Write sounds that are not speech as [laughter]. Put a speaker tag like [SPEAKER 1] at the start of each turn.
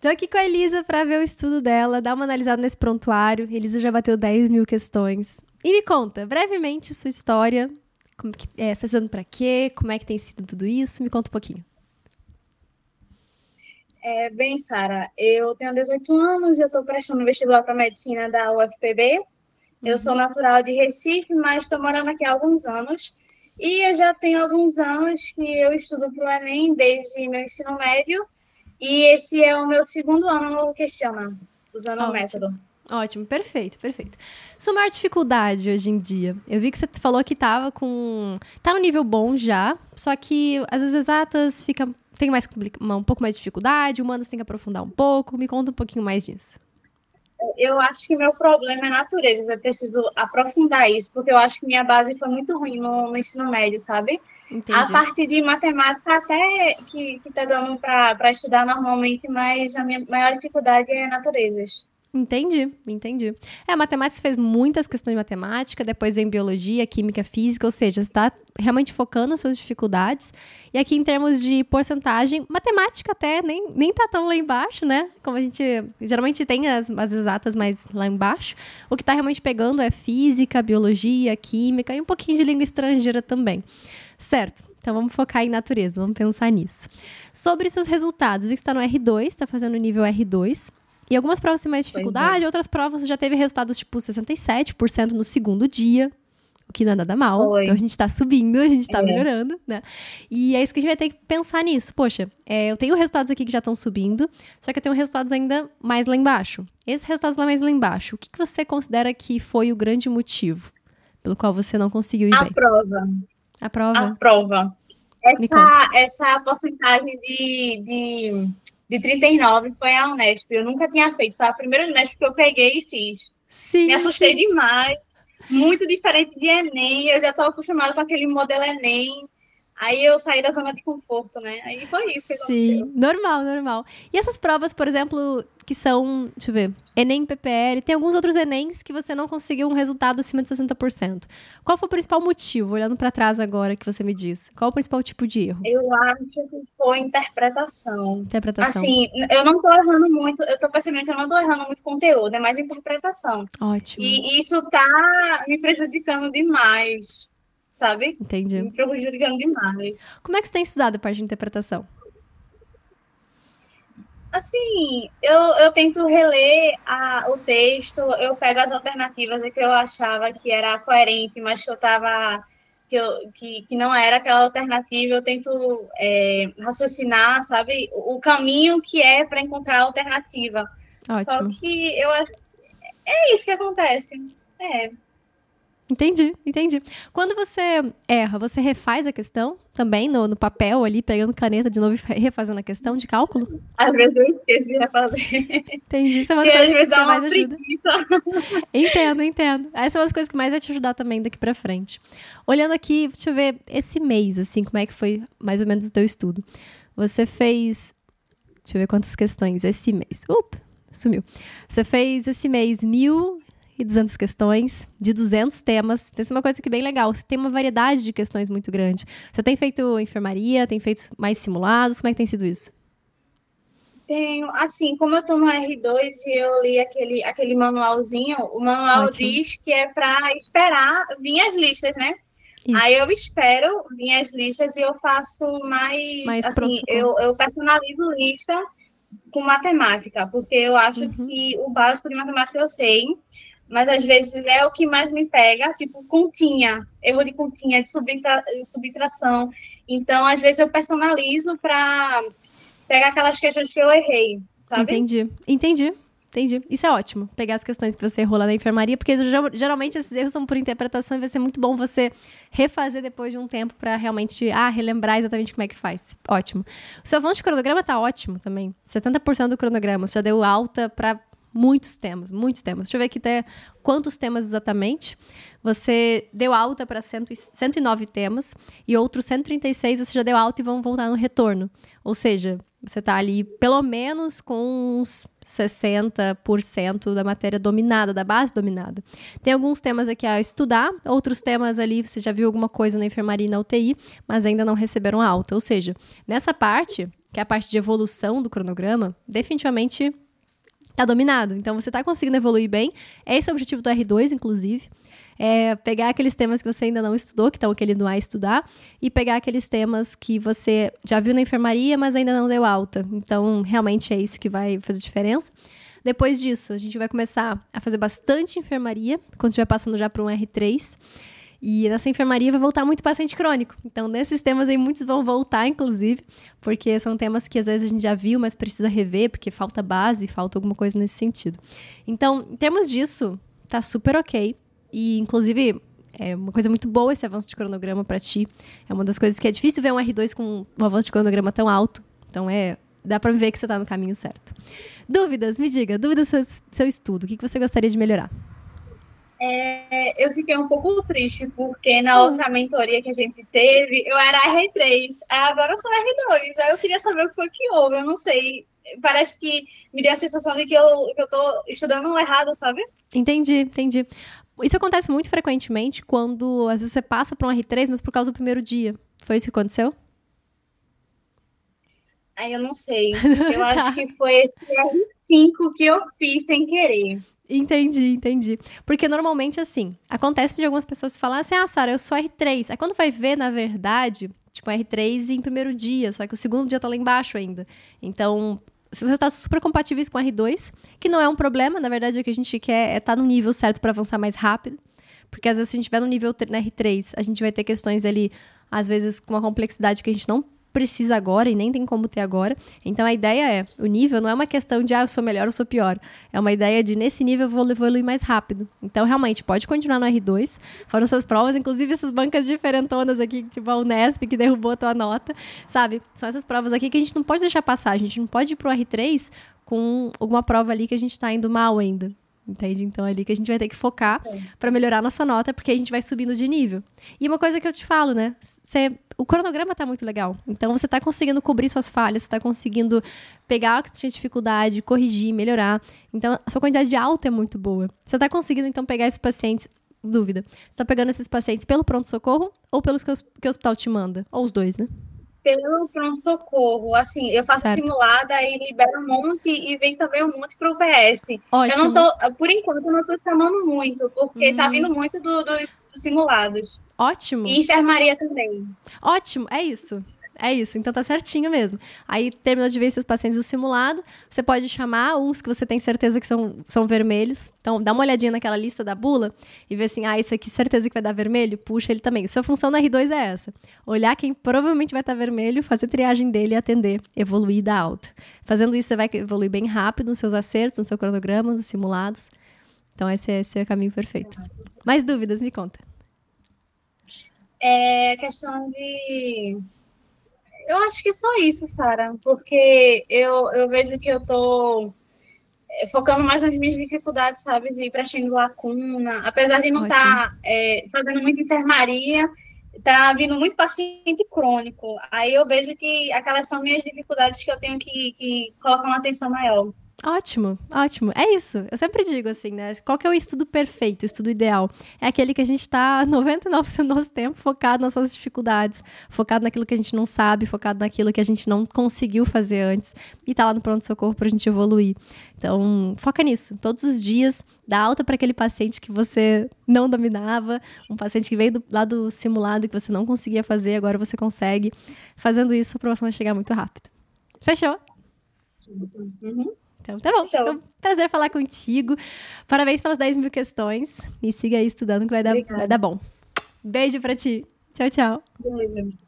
[SPEAKER 1] Tô aqui com a Elisa para ver o estudo dela, dar uma analisada nesse prontuário. Elisa já bateu 10 mil questões. E me conta, brevemente, sua história. Como que, é, você tá estudando para quê? Como é que tem sido tudo isso? Me conta um pouquinho.
[SPEAKER 2] É, bem, Sara, eu tenho 18 anos e eu estou prestando vestibular para medicina da UFPB. Uhum. Eu sou natural de Recife, mas estou morando aqui há alguns anos. E eu já tenho alguns anos que eu estudo para o Enem desde meu ensino médio. E esse é o meu segundo ano no Questiona, usando Ótimo. o método.
[SPEAKER 1] Ótimo, perfeito, perfeito. Sua maior dificuldade hoje em dia? Eu vi que você falou que estava com. tá no nível bom já, só que às vezes exatas fica tem mais um pouco mais de dificuldade, humanas tem que aprofundar um pouco. Me conta um pouquinho mais disso.
[SPEAKER 2] Eu acho que meu problema é natureza, eu preciso aprofundar isso, porque eu acho que minha base foi muito ruim no, no ensino médio, sabe? Entendi. A parte de matemática até que, que tá dando para estudar normalmente, mas a minha maior dificuldade é naturezas.
[SPEAKER 1] Entendi, entendi. É, matemática fez muitas questões de matemática, depois vem biologia, química, física, ou seja, está realmente focando nas suas dificuldades. E aqui, em termos de porcentagem, matemática até nem, nem tá tão lá embaixo, né? Como a gente geralmente tem as, as exatas mais lá embaixo. O que está realmente pegando é física, biologia, química e um pouquinho de língua estrangeira também. Certo. Então vamos focar em natureza, vamos pensar nisso. Sobre seus resultados, vi que está no R2, está fazendo nível R2. E algumas provas têm mais dificuldade, é. outras provas já teve resultados tipo 67% no segundo dia, o que não é nada mal. Oi. Então a gente está subindo, a gente está é. melhorando, né? E é isso que a gente vai ter que pensar nisso. Poxa, é, eu tenho resultados aqui que já estão subindo, só que eu tenho resultados ainda mais lá embaixo. Esses resultados lá mais lá embaixo, o que, que você considera que foi o grande motivo pelo qual você não conseguiu ir
[SPEAKER 2] a
[SPEAKER 1] bem?
[SPEAKER 2] A prova.
[SPEAKER 1] A prova.
[SPEAKER 2] A prova. Essa, essa porcentagem de, de de 39 foi a Unesp. Eu nunca tinha feito. Foi a primeira Unesp que eu peguei e fiz.
[SPEAKER 1] Sim,
[SPEAKER 2] Me assustei sim. demais. Muito diferente de Enem. Eu já estou acostumada com aquele modelo Enem. Aí eu saí da zona de conforto, né? Aí foi isso que
[SPEAKER 1] Sim, aconteceu. normal, normal. E essas provas, por exemplo, que são, deixa eu ver, Enem, PPL, tem alguns outros Enems que você não conseguiu um resultado acima de 60%. Qual foi o principal motivo, olhando para trás agora, que você me diz? Qual o principal tipo de erro?
[SPEAKER 2] Eu acho que foi interpretação.
[SPEAKER 1] Interpretação.
[SPEAKER 2] Assim, eu não tô errando muito, eu tô percebendo que eu não tô errando muito conteúdo, é mais interpretação.
[SPEAKER 1] Ótimo.
[SPEAKER 2] E isso tá me prejudicando demais sabe?
[SPEAKER 1] Entendi.
[SPEAKER 2] Me prejudicando demais.
[SPEAKER 1] Como é que você tem estudado a parte de interpretação?
[SPEAKER 2] Assim, eu, eu tento reler a, o texto, eu pego as alternativas que eu achava que era coerente, mas que eu estava que, eu, que, que não era aquela alternativa, eu tento é, raciocinar, sabe, o, o, caminho que é para encontrar a alternativa.
[SPEAKER 1] Ótimo.
[SPEAKER 2] Só que eu é isso que acontece. É.
[SPEAKER 1] Entendi, entendi. Quando você erra, você refaz a questão também no, no papel ali, pegando caneta de novo e [laughs] refazendo a questão de cálculo?
[SPEAKER 2] Às vezes eu esqueço de refazer.
[SPEAKER 1] Entendi. Isso é uma das coisas que mais ajuda. [laughs] Entendo, entendo. Essas são as coisas que mais vai te ajudar também daqui pra frente. Olhando aqui, deixa eu ver esse mês, assim, como é que foi mais ou menos o teu estudo. Você fez. Deixa eu ver quantas questões esse mês. Up, sumiu. Você fez esse mês mil e 200 questões de 200 temas. Então, isso é uma coisa que é bem legal. Você tem uma variedade de questões muito grande. Você tem feito enfermaria, tem feito mais simulados? Como é que tem sido isso?
[SPEAKER 2] Tenho, assim, como eu estou no R2 e eu li aquele, aquele manualzinho, o manual Ótimo. diz que é para esperar vir as listas, né? Isso. Aí eu espero vir as listas e eu faço mais, mais assim, eu, eu personalizo lista com matemática, porque eu acho uhum. que o básico de matemática eu sei, mas às vezes é o que mais me pega, tipo continha, erro de continha, de subtra subtração. Então, às vezes eu personalizo para pegar aquelas questões que eu errei, sabe?
[SPEAKER 1] Entendi, entendi. Entendi. Isso é ótimo. Pegar as questões que você errou lá na enfermaria, porque geralmente esses erros são por interpretação e vai ser muito bom você refazer depois de um tempo para realmente ah, relembrar exatamente como é que faz. Ótimo. O seu avanço de cronograma tá ótimo também. 70% do cronograma. Você já deu alta para muitos temas, muitos temas. Deixa eu ver aqui até quantos temas exatamente. Você deu alta para 109 temas e outros 136 você já deu alta e vão voltar no retorno. Ou seja, você está ali pelo menos com uns 60% da matéria dominada, da base dominada. Tem alguns temas aqui a estudar, outros temas ali você já viu alguma coisa na enfermaria e na UTI, mas ainda não receberam alta. Ou seja, nessa parte, que é a parte de evolução do cronograma, definitivamente tá dominado. Então você tá conseguindo evoluir bem. Esse é o objetivo do R2, inclusive. É pegar aqueles temas que você ainda não estudou, que estão querendo a estudar, e pegar aqueles temas que você já viu na enfermaria, mas ainda não deu alta. Então, realmente é isso que vai fazer diferença. Depois disso, a gente vai começar a fazer bastante enfermaria, quando estiver passando já para um R3. E nessa enfermaria vai voltar muito paciente crônico. Então, nesses temas aí, muitos vão voltar, inclusive, porque são temas que às vezes a gente já viu, mas precisa rever, porque falta base, falta alguma coisa nesse sentido. Então, em termos disso, tá super ok. E, inclusive, é uma coisa muito boa esse avanço de cronograma para ti. É uma das coisas que é difícil ver um R2 com um avanço de cronograma tão alto. Então, é dá para ver que você tá no caminho certo. Dúvidas? Me diga, dúvidas do seu, seu estudo. O que, que você gostaria de melhorar?
[SPEAKER 2] É, eu fiquei um pouco triste, porque na hum. outra mentoria que a gente teve, eu era R3, agora eu sou R2. Aí eu queria saber o que foi que houve, eu não sei. Parece que me deu a sensação de que eu, que eu tô estudando errado, sabe?
[SPEAKER 1] Entendi, entendi. Isso acontece muito frequentemente quando às vezes você passa para um R3, mas por causa do primeiro dia. Foi isso que aconteceu?
[SPEAKER 2] Aí eu não sei. [laughs] Eu tá. acho que foi esse R5 que eu fiz sem querer.
[SPEAKER 1] Entendi, entendi. Porque normalmente, assim, acontece de algumas pessoas falarem assim, ah, Sara, eu sou R3. Aí quando vai ver, na verdade, tipo, R3 em primeiro dia, só que o segundo dia tá lá embaixo ainda. Então, os resultados super compatíveis com R2, que não é um problema, na verdade, o que a gente quer é estar tá no nível certo para avançar mais rápido. Porque às vezes, se a gente tiver no nível na R3, a gente vai ter questões ali, às vezes, com uma complexidade que a gente não precisa agora e nem tem como ter agora. Então a ideia é, o nível não é uma questão de ah, eu sou melhor ou sou pior. É uma ideia de nesse nível eu vou evoluir mais rápido. Então realmente pode continuar no R2. Foram essas provas, inclusive essas bancas diferentonas aqui, tipo a Unesp que derrubou a tua nota, sabe? São essas provas aqui que a gente não pode deixar passar. A gente não pode ir pro R3 com alguma prova ali que a gente está indo mal ainda. Entende? Então é ali que a gente vai ter que focar para melhorar nossa nota, porque a gente vai subindo de nível. E uma coisa que eu te falo, né? Você, o cronograma tá muito legal. Então você tá conseguindo cobrir suas falhas, você tá conseguindo pegar o que você tinha dificuldade, corrigir, melhorar. Então a sua quantidade de alta é muito boa. Você tá conseguindo então pegar esses pacientes dúvida. Você tá pegando esses pacientes pelo pronto-socorro ou pelos que, que o hospital te manda? Ou os dois, né?
[SPEAKER 2] Pelo pronto-socorro. Assim, eu faço certo. simulada e libero um monte e vem também um monte para o PS. Ótimo. Eu não tô, por enquanto, eu não estou chamando muito, porque tá hum. vindo muito do, dos simulados.
[SPEAKER 1] Ótimo.
[SPEAKER 2] E enfermaria também.
[SPEAKER 1] Ótimo, é isso. É isso, então tá certinho mesmo. Aí terminou de ver seus pacientes do simulado, você pode chamar uns que você tem certeza que são, são vermelhos. Então dá uma olhadinha naquela lista da bula e vê assim, ah, esse aqui certeza que vai dar vermelho, puxa ele também. Sua função no R2 é essa: olhar quem provavelmente vai estar vermelho, fazer triagem dele e atender, evoluir dar alta. Fazendo isso, você vai evoluir bem rápido nos seus acertos, no seu cronograma, nos simulados. Então esse é, esse é o caminho perfeito. Mais dúvidas? Me conta.
[SPEAKER 2] É questão de eu acho que só isso, Sara, porque eu, eu vejo que eu tô é, focando mais nas minhas dificuldades, sabe, de preenchendo lacuna, apesar de não estar tá, é, fazendo muita enfermaria, tá vindo muito paciente crônico. Aí eu vejo que aquelas são minhas dificuldades que eu tenho que, que colocar uma atenção maior.
[SPEAKER 1] Ótimo, ótimo. É isso. Eu sempre digo assim, né? Qual que é o estudo perfeito, o estudo ideal? É aquele que a gente [laughs] está 99% do nosso tempo focado nas nossas dificuldades, focado naquilo que a gente não sabe, focado naquilo que a gente não conseguiu fazer antes e tá lá no pronto-socorro para a gente evoluir. Então, foca nisso. Todos os dias, dá alta para aquele paciente que você não dominava, um paciente que veio do, lá do simulado que você não conseguia fazer, agora você consegue. Fazendo isso, a aprovação vai chegar muito rápido. Fechou? Uhum. Então, tá bom. Então, prazer falar contigo. Parabéns pelas 10 mil questões. E siga aí estudando que vai dar, vai dar bom. Beijo pra ti. Tchau, tchau. Beijo.